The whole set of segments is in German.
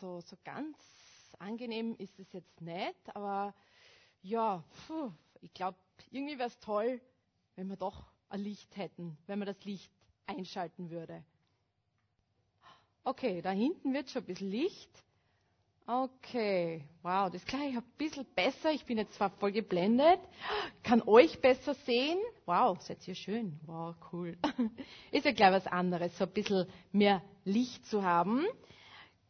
so, so ganz angenehm ist es jetzt nicht, aber ja, puh, ich glaube, irgendwie wäre es toll, wenn wir doch ein Licht hätten, wenn man das Licht einschalten würde. Okay, da hinten wird schon ein bisschen Licht. Okay, wow, das ist gleich ein bisschen besser. Ich bin jetzt zwar voll geblendet, kann euch besser sehen. Wow, seid ihr schön. Wow, cool. Ist ja gleich was anderes, so ein bisschen mehr Licht zu haben.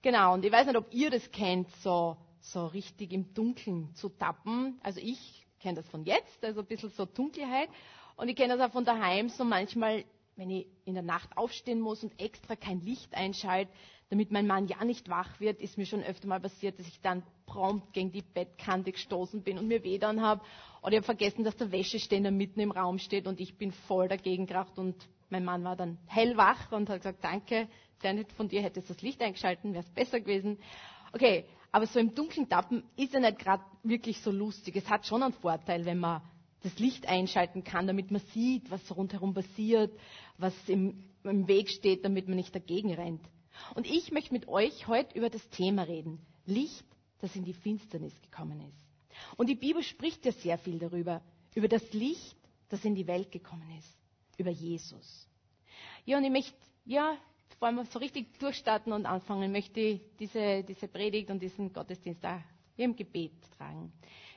Genau, und ich weiß nicht, ob ihr das kennt, so, so richtig im Dunkeln zu tappen. Also ich kenne das von jetzt, also ein bisschen so Dunkelheit. Und ich kenne das auch von daheim, so manchmal, wenn ich in der Nacht aufstehen muss und extra kein Licht einschalte, damit mein Mann ja nicht wach wird, ist mir schon öfter mal passiert, dass ich dann prompt gegen die Bettkante gestoßen bin und mir weh dann habe. Oder ich habe vergessen, dass der Wäscheständer mitten im Raum steht und ich bin voll dagegen geracht und mein Mann war dann hellwach und hat gesagt, danke, sehr nett von dir, hättest das Licht eingeschalten, wäre es besser gewesen. Okay, aber so im Dunkeln tappen ist ja nicht gerade wirklich so lustig. Es hat schon einen Vorteil, wenn man das Licht einschalten kann, damit man sieht, was rundherum passiert, was im, im Weg steht, damit man nicht dagegen rennt. Und ich möchte mit euch heute über das Thema reden. Licht, das in die Finsternis gekommen ist. Und die Bibel spricht ja sehr viel darüber. Über das Licht, das in die Welt gekommen ist. Über Jesus. Ja, und ich möchte, ja, bevor wir so richtig durchstarten und anfangen, möchte ich diese, diese Predigt und diesen Gottesdienst da im Gebet tragen.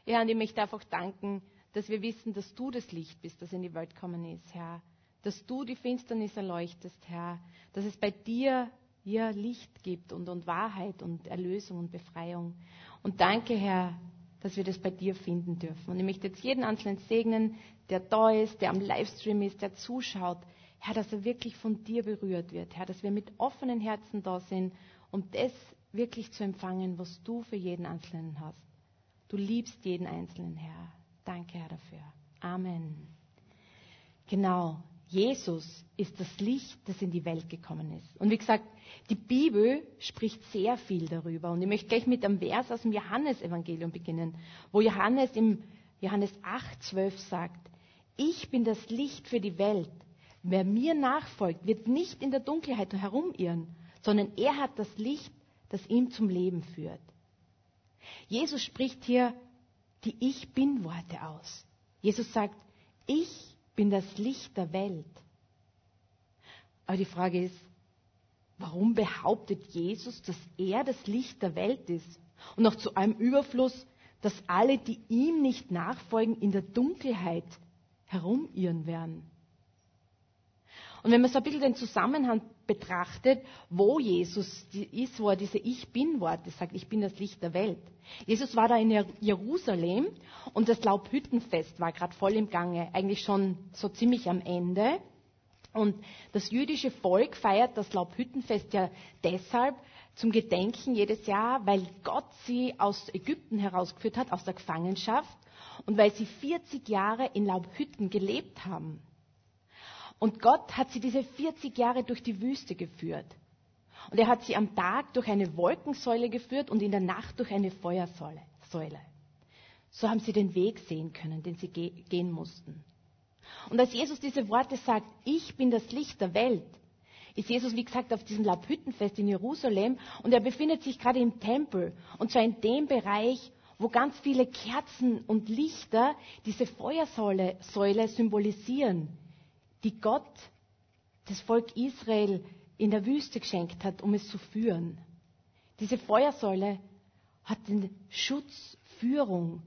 Ja, und ich möchte einfach danken, dass wir wissen, dass du das Licht bist, das in die Welt gekommen ist, Herr. Dass du die Finsternis erleuchtest, Herr. Dass es bei dir ja, Licht gibt und, und Wahrheit und Erlösung und Befreiung. Und danke, Herr, dass wir das bei dir finden dürfen. Und ich möchte jetzt jeden Einzelnen segnen, der da ist, der am Livestream ist, der zuschaut. Herr, dass er wirklich von dir berührt wird. Herr, dass wir mit offenen Herzen da sind, um das wirklich zu empfangen, was du für jeden Einzelnen hast. Du liebst jeden Einzelnen, Herr. Danke, Herr, dafür. Amen. Genau. Jesus ist das Licht, das in die Welt gekommen ist. Und wie gesagt, die Bibel spricht sehr viel darüber. Und ich möchte gleich mit einem Vers aus dem Johannesevangelium beginnen, wo Johannes im Johannes 8, 12 sagt, ich bin das Licht für die Welt. Wer mir nachfolgt, wird nicht in der Dunkelheit herumirren, sondern er hat das Licht, das ihm zum Leben führt. Jesus spricht hier die Ich bin-Worte aus. Jesus sagt, ich bin das Licht der Welt. Aber die Frage ist, warum behauptet Jesus, dass er das Licht der Welt ist? Und noch zu einem Überfluss, dass alle, die ihm nicht nachfolgen, in der Dunkelheit herumirren werden. Und wenn man so ein bisschen den Zusammenhang betrachtet, wo Jesus ist, wo er diese Ich bin-Worte sagt, ich bin das Licht der Welt. Jesus war da in Jerusalem und das Laubhüttenfest war gerade voll im Gange, eigentlich schon so ziemlich am Ende. Und das jüdische Volk feiert das Laubhüttenfest ja deshalb zum Gedenken jedes Jahr, weil Gott sie aus Ägypten herausgeführt hat, aus der Gefangenschaft, und weil sie 40 Jahre in Laubhütten gelebt haben. Und Gott hat sie diese 40 Jahre durch die Wüste geführt. Und er hat sie am Tag durch eine Wolkensäule geführt und in der Nacht durch eine Feuersäule. So haben sie den Weg sehen können, den sie gehen mussten. Und als Jesus diese Worte sagt, ich bin das Licht der Welt, ist Jesus, wie gesagt, auf diesem Laubhüttenfest in Jerusalem und er befindet sich gerade im Tempel und zwar in dem Bereich, wo ganz viele Kerzen und Lichter diese Feuersäule Säule symbolisieren, die Gott das Volk Israel in der Wüste geschenkt hat, um es zu führen. Diese Feuersäule hat den Schutz, Führung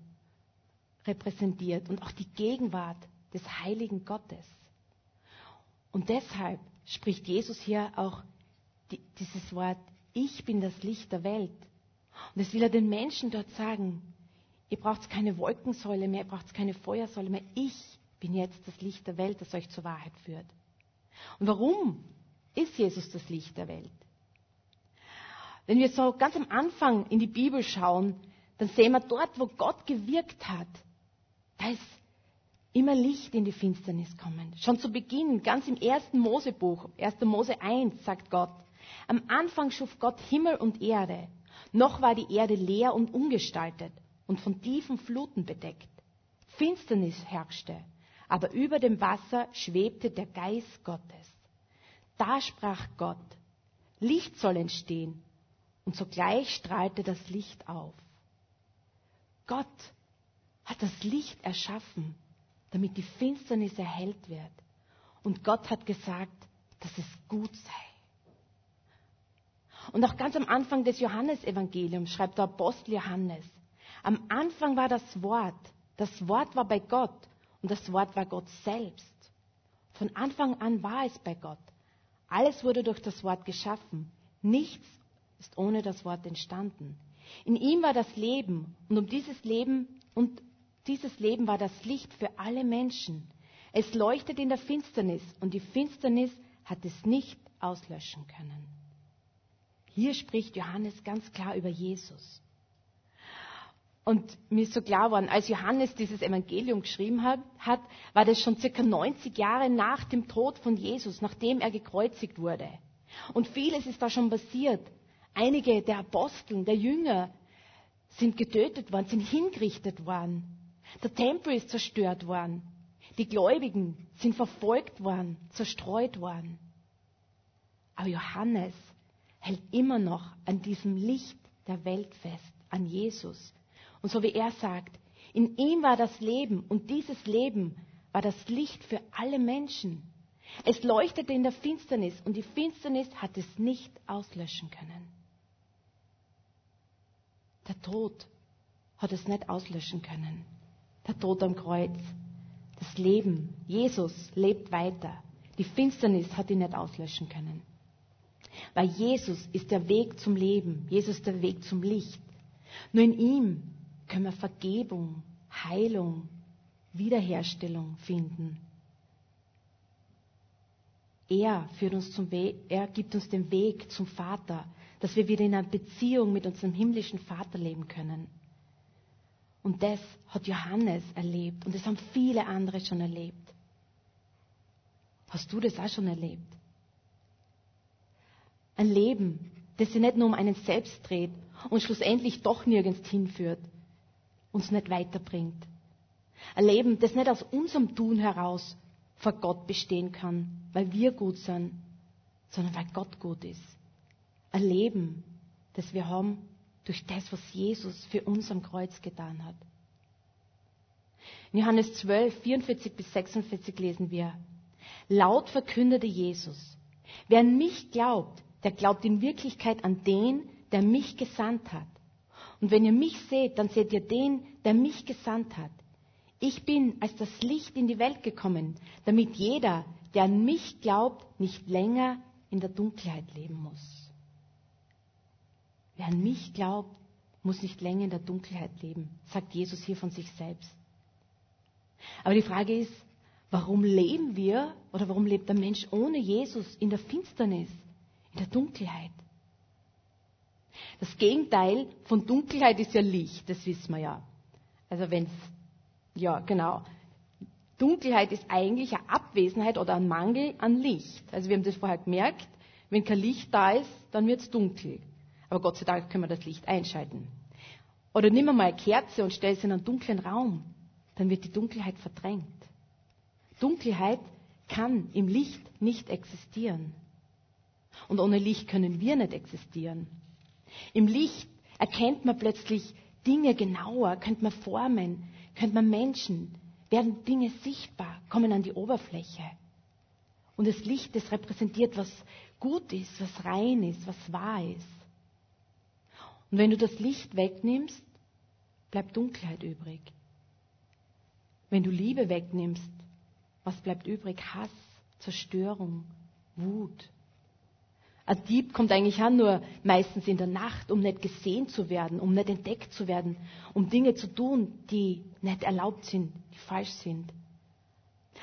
repräsentiert und auch die Gegenwart des heiligen Gottes. Und deshalb spricht Jesus hier auch die, dieses Wort, ich bin das Licht der Welt. Und das will er den Menschen dort sagen. Ihr braucht keine Wolkensäule mehr, ihr braucht keine Feuersäule mehr. Ich bin jetzt das Licht der Welt, das euch zur Wahrheit führt. Und warum ist Jesus das Licht der Welt? Wenn wir so ganz am Anfang in die Bibel schauen, dann sehen wir dort, wo Gott gewirkt hat, da ist immer Licht in die Finsternis kommen. Schon zu Beginn, ganz im ersten Mosebuch, 1. Mose 1, sagt Gott, am Anfang schuf Gott Himmel und Erde. Noch war die Erde leer und ungestaltet und von tiefen Fluten bedeckt. Finsternis herrschte, aber über dem Wasser schwebte der Geist Gottes. Da sprach Gott, Licht soll entstehen. und sogleich strahlte das Licht auf. Gott hat das Licht erschaffen, damit die Finsternis erhellt wird. Und Gott hat gesagt, dass es gut sei. Und auch ganz am Anfang des Johannesevangeliums schreibt der Apostel Johannes, am Anfang war das Wort, das Wort war bei Gott und das Wort war Gott selbst. Von Anfang an war es bei Gott. Alles wurde durch das Wort geschaffen. Nichts ist ohne das Wort entstanden. In ihm war das Leben und um dieses Leben und dieses Leben war das Licht für alle Menschen. Es leuchtet in der Finsternis und die Finsternis hat es nicht auslöschen können. Hier spricht Johannes ganz klar über Jesus. Und mir ist so klar geworden, als Johannes dieses Evangelium geschrieben hat, war das schon circa 90 Jahre nach dem Tod von Jesus, nachdem er gekreuzigt wurde. Und vieles ist da schon passiert. Einige der Aposteln, der Jünger sind getötet worden, sind hingerichtet worden. Der Tempel ist zerstört worden. Die Gläubigen sind verfolgt worden, zerstreut worden. Aber Johannes hält immer noch an diesem Licht der Welt fest, an Jesus. Und so wie er sagt, in ihm war das Leben und dieses Leben war das Licht für alle Menschen. Es leuchtete in der Finsternis und die Finsternis hat es nicht auslöschen können. Der Tod hat es nicht auslöschen können. Der Tod am Kreuz. Das Leben, Jesus lebt weiter. Die Finsternis hat ihn nicht auslöschen können. Weil Jesus ist der Weg zum Leben. Jesus ist der Weg zum Licht. Nur in ihm können wir Vergebung, Heilung, Wiederherstellung finden. Er führt uns zum Weg, er gibt uns den Weg zum Vater, dass wir wieder in einer Beziehung mit unserem himmlischen Vater leben können. Und das hat Johannes erlebt und das haben viele andere schon erlebt. Hast du das auch schon erlebt? Ein Leben, das sich nicht nur um einen selbst dreht und schlussendlich doch nirgends hinführt, uns nicht weiterbringt. Ein Leben, das nicht aus unserem Tun heraus vor Gott bestehen kann, weil wir gut sind, sondern weil Gott gut ist. Ein Leben, das wir haben durch das, was Jesus für uns am Kreuz getan hat. In Johannes 12, 44 bis 46 lesen wir, laut verkündete Jesus, wer an mich glaubt, der glaubt in Wirklichkeit an den, der mich gesandt hat. Und wenn ihr mich seht, dann seht ihr den, der mich gesandt hat. Ich bin als das Licht in die Welt gekommen, damit jeder, der an mich glaubt, nicht länger in der Dunkelheit leben muss. Wer an mich glaubt, muss nicht länger in der Dunkelheit leben, sagt Jesus hier von sich selbst. Aber die Frage ist, warum leben wir oder warum lebt der Mensch ohne Jesus in der Finsternis, in der Dunkelheit? Das Gegenteil von Dunkelheit ist ja Licht, das wissen wir ja. Also wenn es, ja genau. Dunkelheit ist eigentlich eine Abwesenheit oder ein Mangel an Licht. Also wir haben das vorher gemerkt, wenn kein Licht da ist, dann wird es dunkel. Aber Gott sei Dank können wir das Licht einschalten. Oder nimm mal eine Kerze und stell sie in einen dunklen Raum, dann wird die Dunkelheit verdrängt. Dunkelheit kann im Licht nicht existieren. Und ohne Licht können wir nicht existieren. Im Licht erkennt man plötzlich Dinge genauer, könnte man formen, könnte man Menschen, werden Dinge sichtbar, kommen an die Oberfläche. Und das Licht, das repräsentiert, was gut ist, was rein ist, was wahr ist. Und wenn du das Licht wegnimmst, bleibt Dunkelheit übrig. Wenn du Liebe wegnimmst, was bleibt übrig? Hass, Zerstörung, Wut, ein Dieb kommt eigentlich an nur meistens in der Nacht, um nicht gesehen zu werden, um nicht entdeckt zu werden, um Dinge zu tun, die nicht erlaubt sind, die falsch sind.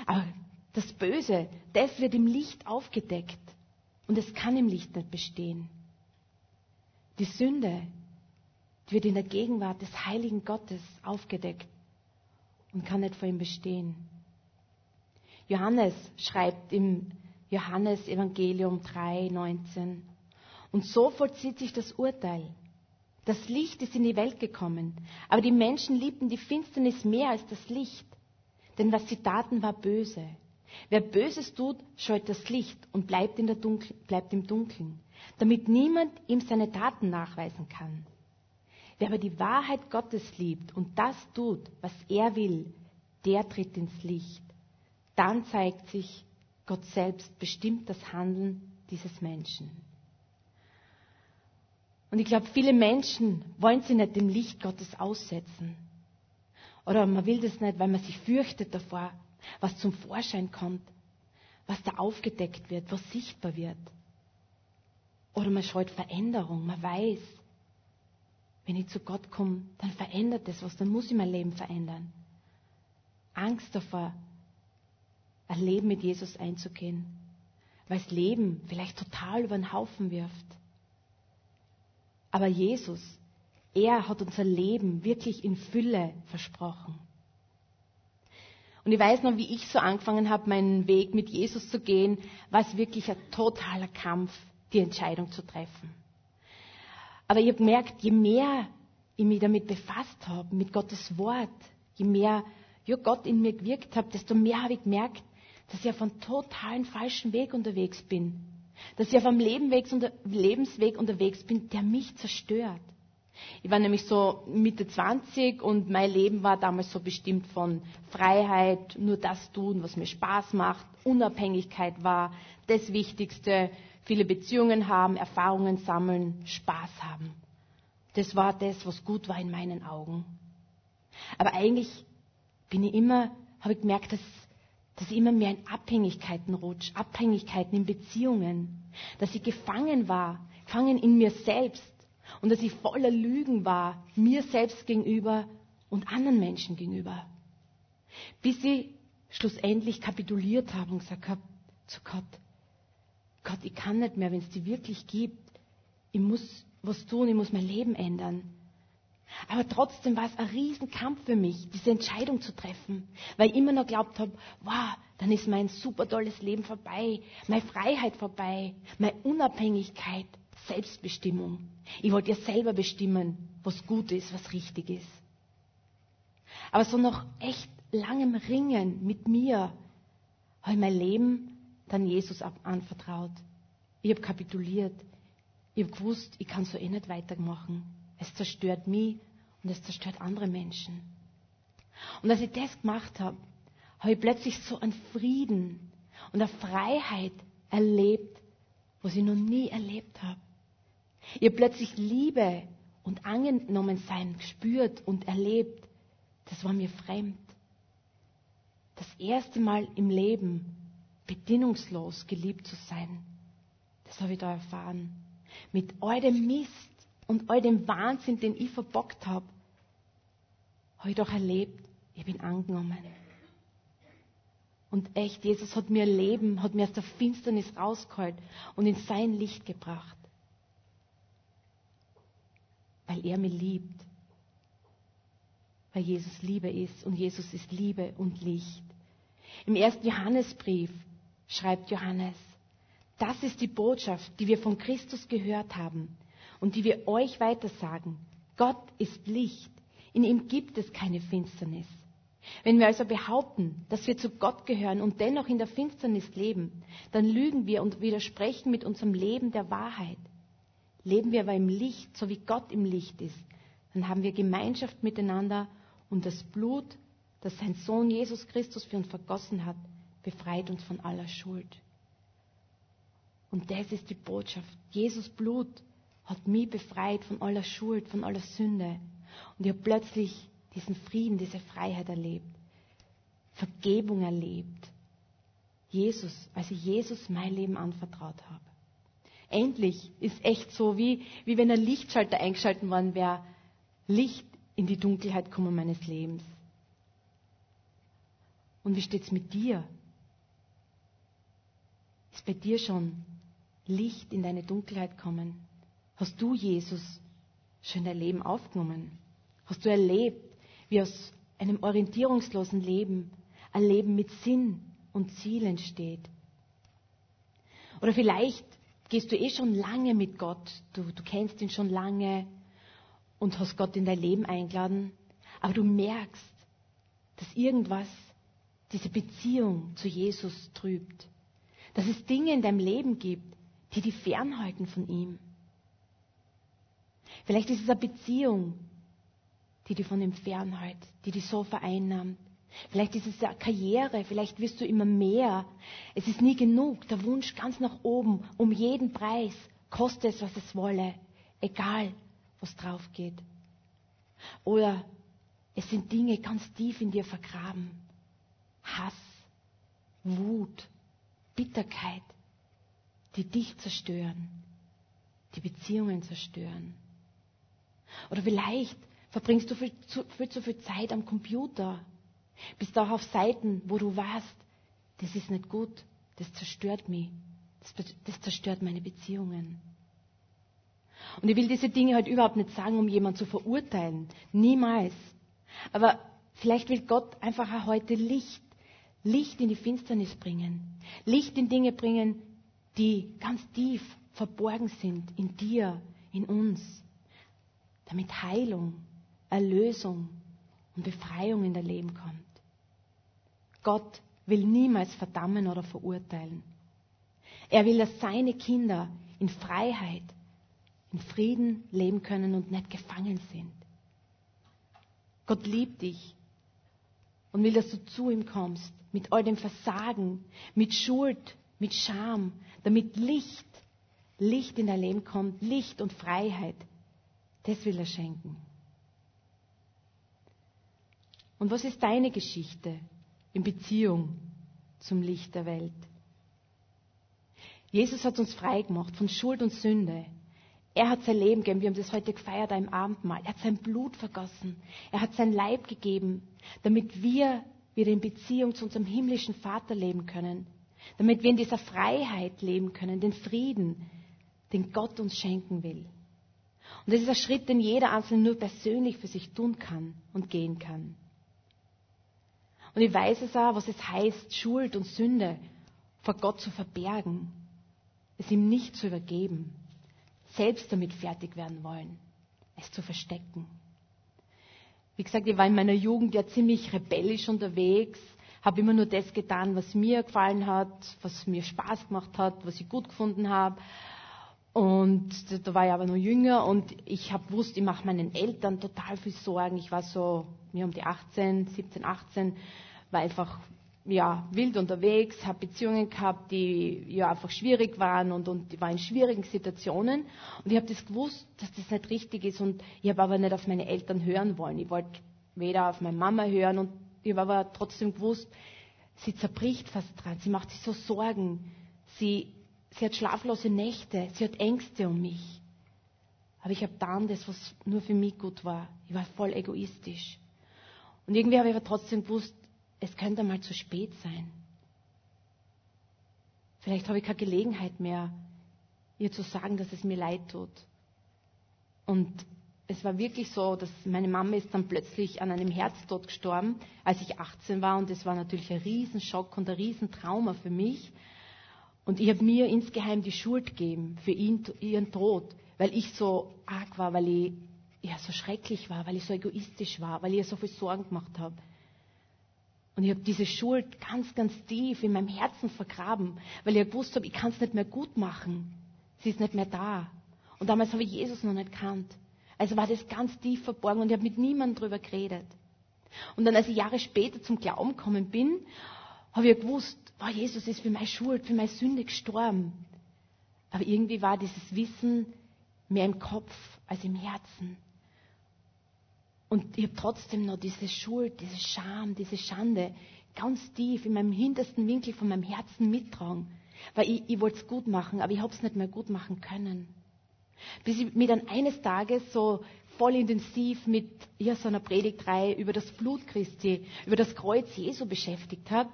Aber das Böse, das wird im Licht aufgedeckt und es kann im Licht nicht bestehen. Die Sünde, die wird in der Gegenwart des heiligen Gottes aufgedeckt und kann nicht vor ihm bestehen. Johannes schreibt im Johannes Evangelium 3, 19. Und so vollzieht sich das Urteil. Das Licht ist in die Welt gekommen, aber die Menschen liebten die Finsternis mehr als das Licht, denn was sie taten, war böse. Wer Böses tut, scheut das Licht und bleibt, Dunkel, bleibt im Dunkeln. damit niemand ihm seine Taten nachweisen kann. Wer aber die Wahrheit Gottes liebt und das tut, was er will, der tritt ins Licht. Dann zeigt sich, Gott selbst bestimmt das Handeln dieses Menschen. Und ich glaube, viele Menschen wollen sich nicht dem Licht Gottes aussetzen. Oder man will das nicht, weil man sich fürchtet davor, was zum Vorschein kommt, was da aufgedeckt wird, was sichtbar wird. Oder man schaut Veränderung, man weiß, wenn ich zu Gott komme, dann verändert das was, dann muss ich mein Leben verändern. Angst davor, ein Leben mit Jesus einzugehen, weil das Leben vielleicht total über den Haufen wirft. Aber Jesus, er hat unser Leben wirklich in Fülle versprochen. Und ich weiß noch, wie ich so angefangen habe, meinen Weg mit Jesus zu gehen, war es wirklich ein totaler Kampf, die Entscheidung zu treffen. Aber ich habe gemerkt, je mehr ich mich damit befasst habe, mit Gottes Wort, je mehr ja, Gott in mir gewirkt hat, desto mehr habe ich gemerkt, dass ich auf einem totalen falschen Weg unterwegs bin. Dass ich auf einem Lebensweg unterwegs bin, der mich zerstört. Ich war nämlich so Mitte 20 und mein Leben war damals so bestimmt von Freiheit, nur das tun, was mir Spaß macht. Unabhängigkeit war das Wichtigste. Viele Beziehungen haben, Erfahrungen sammeln, Spaß haben. Das war das, was gut war in meinen Augen. Aber eigentlich bin ich immer, habe ich gemerkt, dass, dass ich immer mehr in Abhängigkeiten rutsche, Abhängigkeiten in Beziehungen, dass ich gefangen war, gefangen in mir selbst und dass ich voller Lügen war, mir selbst gegenüber und anderen Menschen gegenüber. Bis ich schlussendlich kapituliert habe und gesagt habe zu Gott, Gott, ich kann nicht mehr, wenn es die wirklich gibt. Ich muss was tun, ich muss mein Leben ändern. Aber trotzdem war es ein Riesenkampf für mich, diese Entscheidung zu treffen, weil ich immer noch glaubt habe, wow, dann ist mein super tolles Leben vorbei, meine Freiheit vorbei, meine Unabhängigkeit, Selbstbestimmung. Ich wollte ja selber bestimmen, was gut ist, was richtig ist. Aber so nach echt langem Ringen mit mir habe ich mein Leben dann Jesus anvertraut. Ich habe kapituliert. Ich habe gewusst, ich kann so eh nicht weitermachen. Es zerstört mich und es zerstört andere Menschen. Und als ich das gemacht habe, habe ich plötzlich so einen Frieden und eine Freiheit erlebt, was ich noch nie erlebt habe. Ich habe plötzlich Liebe und Angenommensein gespürt und erlebt. Das war mir fremd. Das erste Mal im Leben bedingungslos geliebt zu sein. Das habe ich da erfahren. Mit all dem Mist und all dem Wahnsinn, den ich verbockt habe, habe ich doch erlebt, ich bin angenommen. Und echt, Jesus hat mir Leben, hat mir aus der Finsternis rausgeholt und in sein Licht gebracht. Weil er mich liebt. Weil Jesus Liebe ist und Jesus ist Liebe und Licht. Im ersten Johannesbrief schreibt Johannes, das ist die Botschaft, die wir von Christus gehört haben und die wir euch weitersagen. Gott ist Licht. In ihm gibt es keine Finsternis. Wenn wir also behaupten, dass wir zu Gott gehören und dennoch in der Finsternis leben, dann lügen wir und widersprechen mit unserem Leben der Wahrheit. Leben wir aber im Licht, so wie Gott im Licht ist, dann haben wir Gemeinschaft miteinander und das Blut, das sein Sohn Jesus Christus für uns vergossen hat, befreit uns von aller Schuld. Und das ist die Botschaft. Jesus Blut hat mich befreit von aller Schuld, von aller Sünde. Und ich habe plötzlich diesen Frieden, diese Freiheit erlebt. Vergebung erlebt. Jesus, als ich Jesus mein Leben anvertraut habe. Endlich ist echt so, wie, wie wenn ein Lichtschalter eingeschalten worden wäre. Licht in die Dunkelheit kommen meines Lebens. Und wie steht's mit dir? Ist bei dir schon Licht in deine Dunkelheit kommen? Hast du Jesus schon in dein Leben aufgenommen? Hast du erlebt, wie aus einem orientierungslosen Leben ein Leben mit Sinn und Ziel entsteht? Oder vielleicht gehst du eh schon lange mit Gott, du, du kennst ihn schon lange und hast Gott in dein Leben eingeladen, aber du merkst, dass irgendwas diese Beziehung zu Jesus trübt. Dass es Dinge in deinem Leben gibt, die die fernhalten von ihm. Vielleicht ist es eine Beziehung, die dich von ihm fernhält, die dich so vereinnahmt. Vielleicht ist es eine Karriere, vielleicht wirst du immer mehr. Es ist nie genug, der Wunsch ganz nach oben, um jeden Preis, koste es, was es wolle, egal, was drauf geht. Oder es sind Dinge ganz tief in dir vergraben. Hass, Wut, Bitterkeit, die dich zerstören, die Beziehungen zerstören. Oder vielleicht verbringst du viel zu, viel zu viel Zeit am Computer, bist auch auf Seiten, wo du weißt, das ist nicht gut, das zerstört mich, das, das zerstört meine Beziehungen. Und ich will diese Dinge halt überhaupt nicht sagen, um jemanden zu verurteilen. Niemals. Aber vielleicht will Gott einfach auch heute Licht, Licht in die Finsternis bringen. Licht in Dinge bringen, die ganz tief verborgen sind in dir, in uns. Damit Heilung, Erlösung und Befreiung in dein Leben kommt. Gott will niemals verdammen oder verurteilen. Er will, dass seine Kinder in Freiheit, in Frieden leben können und nicht gefangen sind. Gott liebt dich und will, dass du zu ihm kommst mit all dem Versagen, mit Schuld, mit Scham, damit Licht, Licht in dein Leben kommt, Licht und Freiheit. Das will er schenken. Und was ist deine Geschichte in Beziehung zum Licht der Welt? Jesus hat uns frei gemacht von Schuld und Sünde. Er hat sein Leben gegeben. Wir haben das heute gefeiert im Abendmahl. Er hat sein Blut vergossen. Er hat sein Leib gegeben, damit wir wieder in Beziehung zu unserem himmlischen Vater leben können. Damit wir in dieser Freiheit leben können, den Frieden, den Gott uns schenken will. Und das ist ein Schritt, den jeder Einzelne nur persönlich für sich tun kann und gehen kann. Und ich weiß es auch, was es heißt, Schuld und Sünde vor Gott zu verbergen, es ihm nicht zu übergeben selbst damit fertig werden wollen, es zu verstecken. Wie gesagt, ich war in meiner Jugend ja ziemlich rebellisch unterwegs, habe immer nur das getan, was mir gefallen hat, was mir Spaß gemacht hat, was ich gut gefunden habe. Und da war ich aber noch jünger und ich habe gewusst, ich mache meinen Eltern total viel Sorgen. Ich war so mir um die 18, 17, 18, war einfach ja, wild unterwegs, habe Beziehungen gehabt, die ja einfach schwierig waren und, und waren in schwierigen Situationen. Und ich habe das gewusst, dass das nicht richtig ist und ich habe aber nicht auf meine Eltern hören wollen. Ich wollte weder auf meine Mama hören und ich habe aber trotzdem gewusst, sie zerbricht fast dran, sie macht sich so Sorgen, sie, sie hat schlaflose Nächte, sie hat Ängste um mich. Aber ich habe dann das, was nur für mich gut war. Ich war voll egoistisch. Und irgendwie habe ich aber trotzdem gewusst, es könnte mal zu spät sein. Vielleicht habe ich keine Gelegenheit mehr, ihr zu sagen, dass es mir leid tut. Und es war wirklich so, dass meine Mama ist dann plötzlich an einem Herztod gestorben, als ich 18 war. Und das war natürlich ein Riesenschock und ein Riesentrauma für mich. Und ich habe mir insgeheim die Schuld gegeben für ihn, ihren Tod, weil ich so arg war, weil ich ja, so schrecklich war, weil ich so egoistisch war, weil ich so viel Sorgen gemacht habe. Und ich habe diese Schuld ganz, ganz tief in meinem Herzen vergraben, weil ich gewusst habe, ich kann es nicht mehr gut machen. Sie ist nicht mehr da. Und damals habe ich Jesus noch nicht kannt. Also war das ganz tief verborgen und ich habe mit niemandem darüber geredet. Und dann, als ich Jahre später zum Glauben gekommen bin, habe ich gewusst, oh, Jesus ist für meine Schuld, für meine Sünde gestorben. Aber irgendwie war dieses Wissen mehr im Kopf als im Herzen. Und ich habe trotzdem noch diese Schuld, diese Scham, diese Schande ganz tief in meinem hintersten Winkel von meinem Herzen mittragen. Weil ich, ich wollte es gut machen, aber ich habe es nicht mehr gut machen können. Bis ich mich dann eines Tages so voll intensiv mit ja, so einer Predigtreihe über das Blut Christi, über das Kreuz Jesu beschäftigt habe.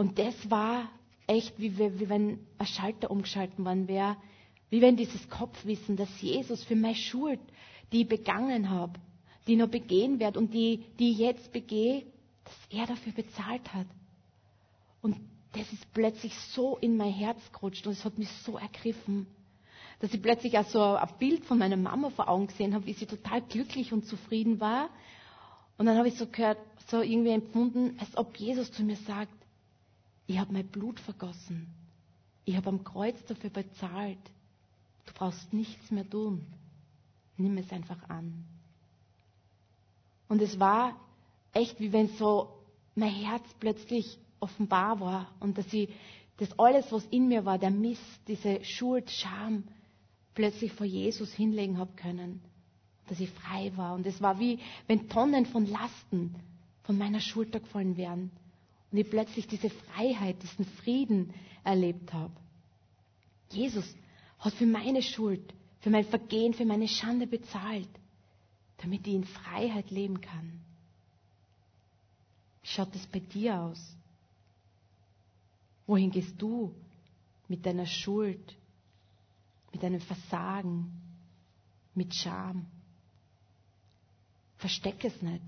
Und das war echt, wie, wie wenn ein Schalter umgeschalten worden wäre, wie wenn dieses Kopfwissen, dass Jesus für meine Schuld, die ich begangen habe, die noch begehen werde und die, die ich jetzt begehe, dass er dafür bezahlt hat. Und das ist plötzlich so in mein Herz gerutscht und es hat mich so ergriffen, dass ich plötzlich auch so ein Bild von meiner Mama vor Augen gesehen habe, wie sie total glücklich und zufrieden war. Und dann habe ich so gehört, so irgendwie empfunden, als ob Jesus zu mir sagt, ich habe mein Blut vergossen. Ich habe am Kreuz dafür bezahlt. Du brauchst nichts mehr tun. Nimm es einfach an. Und es war echt, wie wenn so mein Herz plötzlich offenbar war und dass ich das alles, was in mir war, der Mist, diese Schuld, Scham, plötzlich vor Jesus hinlegen habe können. Dass ich frei war. Und es war wie, wenn Tonnen von Lasten von meiner Schulter gefallen wären. Und ich plötzlich diese Freiheit, diesen Frieden erlebt habe. Jesus hat für meine Schuld, für mein Vergehen, für meine Schande bezahlt, damit ich in Freiheit leben kann. Wie schaut es bei dir aus? Wohin gehst du mit deiner Schuld, mit deinem Versagen, mit Scham? Versteck es nicht,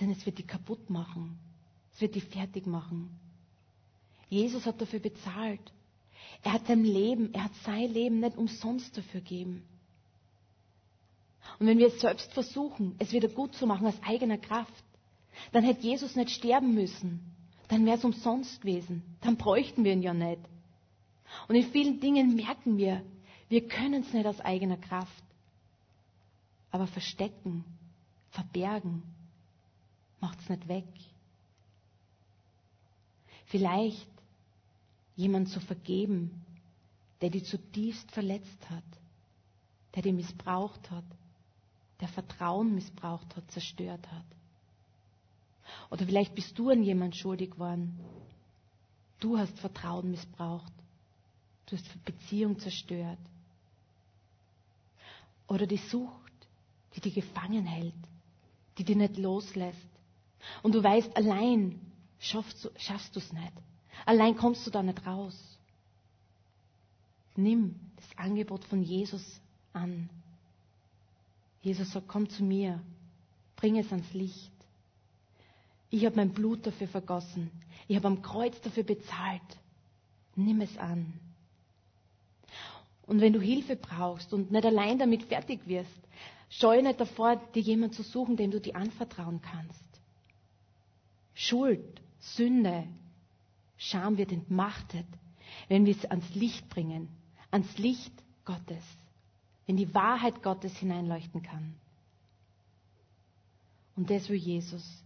denn es wird dich kaputt machen. Es wird dich fertig machen. Jesus hat dafür bezahlt. Er hat sein Leben, er hat sein Leben nicht umsonst dafür gegeben. Und wenn wir es selbst versuchen, es wieder gut zu machen aus eigener Kraft, dann hätte Jesus nicht sterben müssen. Dann wäre es umsonst gewesen. Dann bräuchten wir ihn ja nicht. Und in vielen Dingen merken wir, wir können es nicht aus eigener Kraft. Aber verstecken, verbergen, macht es nicht weg. Vielleicht jemand zu vergeben, der dich zutiefst verletzt hat, der dich missbraucht hat, der Vertrauen missbraucht hat, zerstört hat. Oder vielleicht bist du an jemand schuldig geworden. Du hast Vertrauen missbraucht. Du hast Beziehung zerstört. Oder die Sucht, die dich gefangen hält, die dich nicht loslässt. Und du weißt, allein schaffst du es nicht. Allein kommst du da nicht raus. Nimm das Angebot von Jesus an. Jesus sagt, komm zu mir, bring es ans Licht. Ich habe mein Blut dafür vergossen. Ich habe am Kreuz dafür bezahlt. Nimm es an. Und wenn du Hilfe brauchst und nicht allein damit fertig wirst, scheue nicht davor, dir jemanden zu suchen, dem du dir anvertrauen kannst. Schuld, Sünde, Scham wird entmachtet, wenn wir es ans Licht bringen, ans Licht Gottes, wenn die Wahrheit Gottes hineinleuchten kann. Und das will Jesus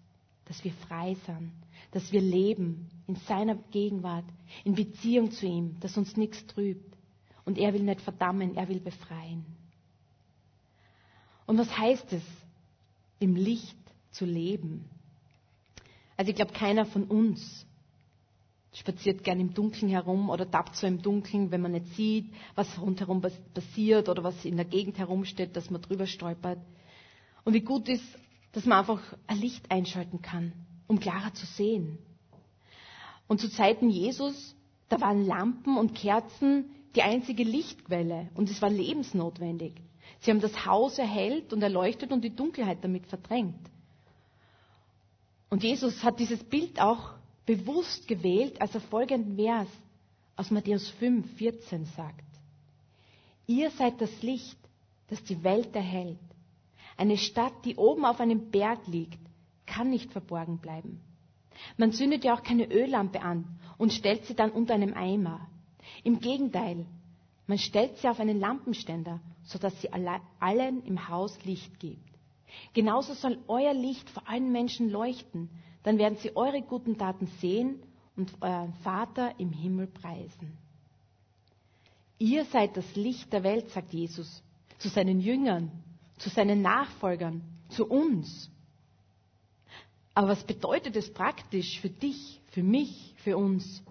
dass wir frei sind, dass wir leben in seiner Gegenwart, in Beziehung zu ihm, dass uns nichts trübt. Und er will nicht verdammen, er will befreien. Und was heißt es, im Licht zu leben? Also ich glaube, keiner von uns spaziert gern im Dunkeln herum oder tappt so im Dunkeln, wenn man nicht sieht, was rundherum passiert oder was in der Gegend herumsteht, dass man drüber stolpert. Und wie gut ist dass man einfach ein Licht einschalten kann, um klarer zu sehen. Und zu Zeiten Jesus, da waren Lampen und Kerzen die einzige Lichtquelle und es war lebensnotwendig. Sie haben das Haus erhellt und erleuchtet und die Dunkelheit damit verdrängt. Und Jesus hat dieses Bild auch bewusst gewählt, als er folgenden Vers aus Matthäus 5, 14 sagt. Ihr seid das Licht, das die Welt erhellt. Eine Stadt, die oben auf einem Berg liegt, kann nicht verborgen bleiben. Man zündet ja auch keine Öllampe an und stellt sie dann unter einem Eimer. Im Gegenteil, man stellt sie auf einen Lampenständer, sodass sie allen im Haus Licht gibt. Genauso soll euer Licht vor allen Menschen leuchten, dann werden sie eure guten Taten sehen und euren Vater im Himmel preisen. Ihr seid das Licht der Welt, sagt Jesus zu seinen Jüngern zu seinen Nachfolgern, zu uns. Aber was bedeutet es praktisch für dich, für mich, für uns?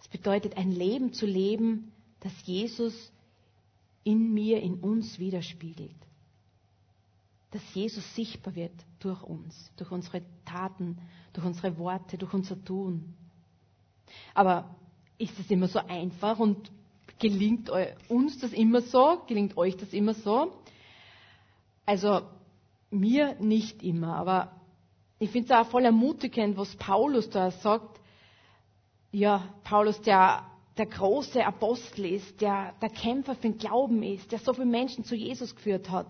Es bedeutet ein Leben zu leben, das Jesus in mir, in uns widerspiegelt. Dass Jesus sichtbar wird durch uns, durch unsere Taten, durch unsere Worte, durch unser Tun. Aber ist es immer so einfach und Gelingt uns das immer so? Gelingt euch das immer so? Also mir nicht immer, aber ich finde es auch voll ermutigend, was Paulus da sagt. Ja, Paulus, der der große Apostel ist, der der Kämpfer für den Glauben ist, der so viele Menschen zu Jesus geführt hat.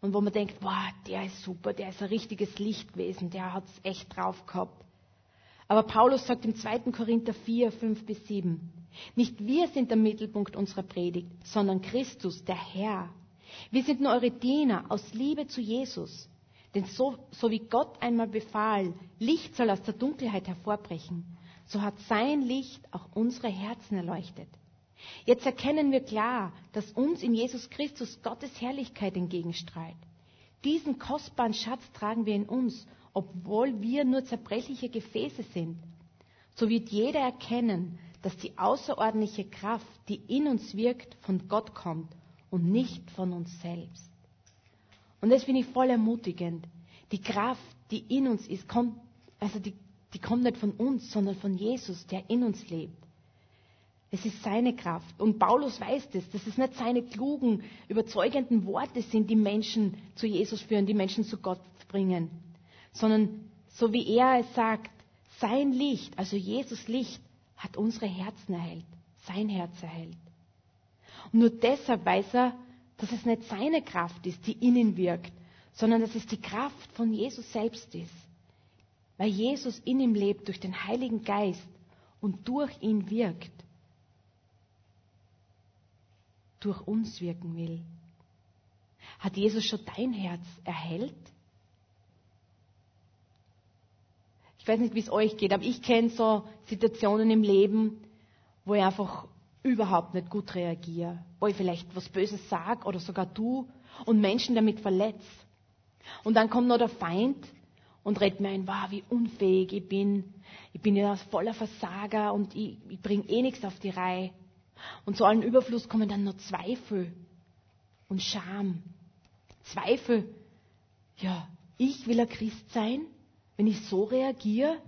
Und wo man denkt, boah, der ist super, der ist ein richtiges Licht gewesen, der hat es echt drauf gehabt. Aber Paulus sagt im 2. Korinther 4, 5 bis 7, nicht wir sind der Mittelpunkt unserer Predigt, sondern Christus, der Herr. Wir sind nur eure Diener aus Liebe zu Jesus. Denn so, so wie Gott einmal befahl, Licht soll aus der Dunkelheit hervorbrechen, so hat sein Licht auch unsere Herzen erleuchtet. Jetzt erkennen wir klar, dass uns in Jesus Christus Gottes Herrlichkeit entgegenstrahlt. Diesen kostbaren Schatz tragen wir in uns, obwohl wir nur zerbrechliche Gefäße sind. So wird jeder erkennen, dass die außerordentliche Kraft, die in uns wirkt, von Gott kommt und nicht von uns selbst. Und das finde ich voll ermutigend. Die Kraft, die in uns ist, kommt, also die, die kommt nicht von uns, sondern von Jesus, der in uns lebt. Es ist seine Kraft. Und Paulus weiß das, dass es nicht seine klugen, überzeugenden Worte sind, die Menschen zu Jesus führen, die Menschen zu Gott bringen, sondern so wie er es sagt, sein Licht, also Jesus Licht, hat unsere Herzen erhellt, sein Herz erhellt. Und nur deshalb weiß er, dass es nicht seine Kraft ist, die in ihm wirkt, sondern dass es die Kraft von Jesus selbst ist. Weil Jesus in ihm lebt durch den Heiligen Geist und durch ihn wirkt. Durch uns wirken will. Hat Jesus schon dein Herz erhellt? Ich weiß nicht, wie es euch geht, aber ich kenne so Situationen im Leben, wo ich einfach überhaupt nicht gut reagiere, wo ich vielleicht was Böses sage oder sogar du und Menschen damit verletze. Und dann kommt noch der Feind und redet mir ein, wow, wie unfähig ich bin. Ich bin ja voller Versager und ich, ich bringe eh nichts auf die Reihe. Und zu allem Überfluss kommen dann noch Zweifel und Scham. Zweifel, ja, ich will ein Christ sein, wenn ich so reagiere.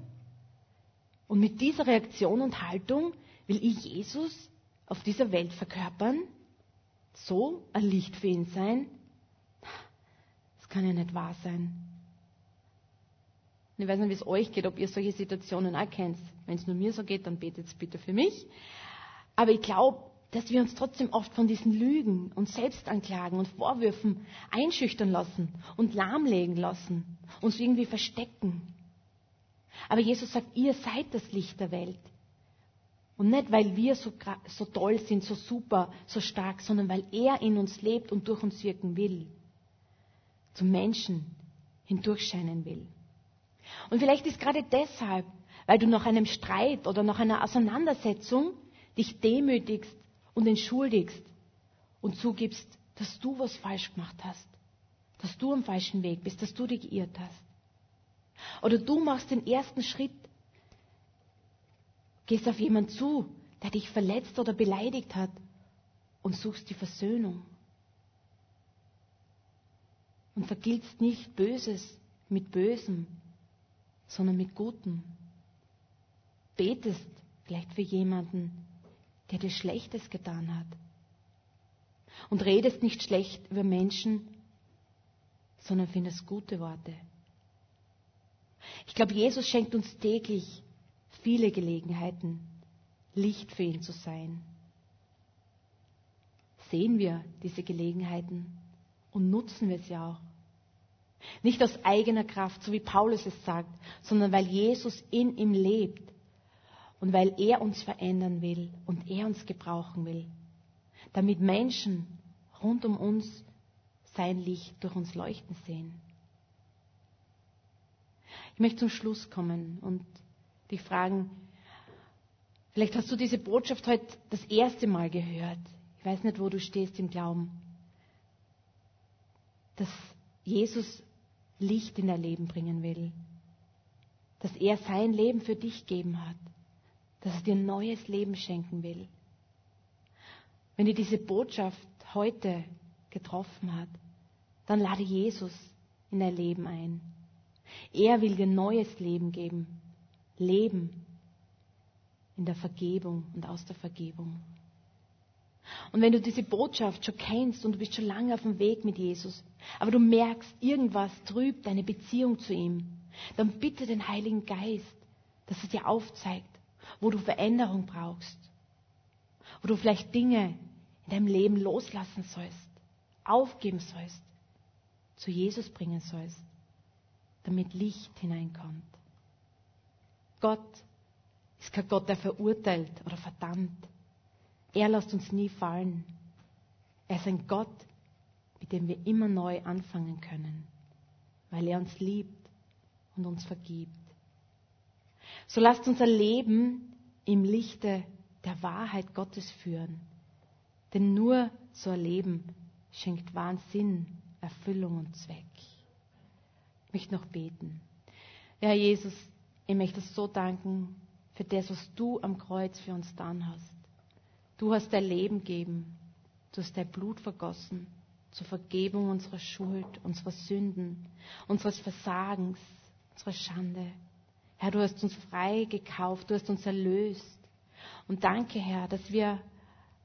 Und mit dieser Reaktion und Haltung will ich Jesus auf dieser Welt verkörpern, so ein Licht für ihn sein, das kann ja nicht wahr sein. Ich weiß nicht, wie es euch geht, ob ihr solche Situationen auch kennt. Wenn es nur mir so geht, dann betet bitte für mich. Aber ich glaube, dass wir uns trotzdem oft von diesen Lügen und Selbstanklagen und Vorwürfen einschüchtern lassen und lahmlegen lassen, uns irgendwie verstecken. Aber Jesus sagt, ihr seid das Licht der Welt. Und nicht, weil wir so, so toll sind, so super, so stark, sondern weil er in uns lebt und durch uns wirken will. Zum Menschen hindurchscheinen will. Und vielleicht ist gerade deshalb, weil du nach einem Streit oder nach einer Auseinandersetzung dich demütigst und entschuldigst und zugibst, dass du was falsch gemacht hast, dass du am falschen Weg bist, dass du dich geirrt hast. Oder du machst den ersten Schritt Gehst auf jemanden zu, der dich verletzt oder beleidigt hat und suchst die Versöhnung. Und vergiltst nicht Böses mit Bösem, sondern mit Gutem. Betest vielleicht für jemanden, der dir Schlechtes getan hat. Und redest nicht schlecht über Menschen, sondern findest gute Worte. Ich glaube, Jesus schenkt uns täglich viele Gelegenheiten, Licht für ihn zu sein. Sehen wir diese Gelegenheiten und nutzen wir sie auch. Nicht aus eigener Kraft, so wie Paulus es sagt, sondern weil Jesus in ihm lebt und weil er uns verändern will und er uns gebrauchen will, damit Menschen rund um uns sein Licht durch uns leuchten sehen. Ich möchte zum Schluss kommen und dich fragen, vielleicht hast du diese Botschaft heute das erste Mal gehört. Ich weiß nicht, wo du stehst im Glauben. Dass Jesus Licht in dein Leben bringen will. Dass er sein Leben für dich geben hat. Dass er dir neues Leben schenken will. Wenn dir diese Botschaft heute getroffen hat, dann lade Jesus in dein Leben ein. Er will dir neues Leben geben leben in der Vergebung und aus der Vergebung. Und wenn du diese Botschaft schon kennst und du bist schon lange auf dem Weg mit Jesus, aber du merkst, irgendwas trübt deine Beziehung zu ihm, dann bitte den Heiligen Geist, dass er dir aufzeigt, wo du Veränderung brauchst, wo du vielleicht Dinge in deinem Leben loslassen sollst, aufgeben sollst, zu Jesus bringen sollst, damit Licht hineinkommt. Gott ist kein Gott, der verurteilt oder verdammt. Er lässt uns nie fallen. Er ist ein Gott, mit dem wir immer neu anfangen können, weil er uns liebt und uns vergibt. So lasst unser Leben im Lichte der Wahrheit Gottes führen. Denn nur so ein Leben schenkt wahren Sinn, Erfüllung und Zweck. Ich möchte noch beten. Ja, Jesus, ich möchte so danken für das, was du am Kreuz für uns getan hast. Du hast dein Leben gegeben. Du hast dein Blut vergossen zur Vergebung unserer Schuld, unserer Sünden, unseres Versagens, unserer Schande. Herr, du hast uns frei gekauft, du hast uns erlöst. Und danke, Herr, dass wir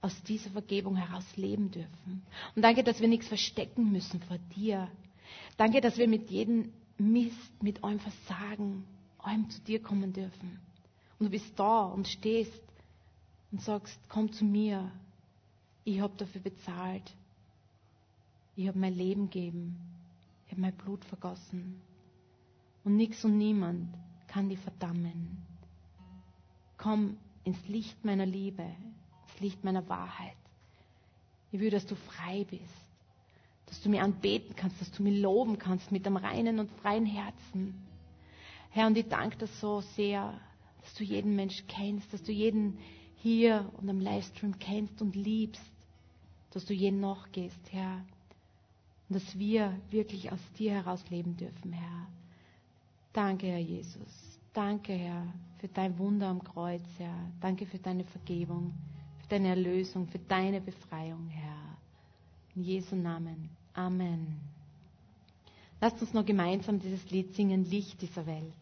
aus dieser Vergebung heraus leben dürfen. Und danke, dass wir nichts verstecken müssen vor dir. Danke, dass wir mit jedem Mist, mit eurem Versagen, allem zu dir kommen dürfen. Und du bist da und stehst und sagst, komm zu mir. Ich habe dafür bezahlt. Ich habe mein Leben gegeben. Ich habe mein Blut vergossen. Und nichts und niemand kann dich verdammen. Komm ins Licht meiner Liebe, ins Licht meiner Wahrheit. Ich will, dass du frei bist, dass du mir anbeten kannst, dass du mir loben kannst mit einem reinen und freien Herzen. Herr, und ich danke dir so sehr, dass du jeden Mensch kennst, dass du jeden hier und am Livestream kennst und liebst, dass du jeden nachgehst, Herr. Und dass wir wirklich aus dir heraus leben dürfen, Herr. Danke, Herr Jesus. Danke, Herr, für dein Wunder am Kreuz, Herr. Danke für deine Vergebung, für deine Erlösung, für deine Befreiung, Herr. In Jesu Namen. Amen. Lasst uns noch gemeinsam dieses Lied singen, Licht dieser Welt.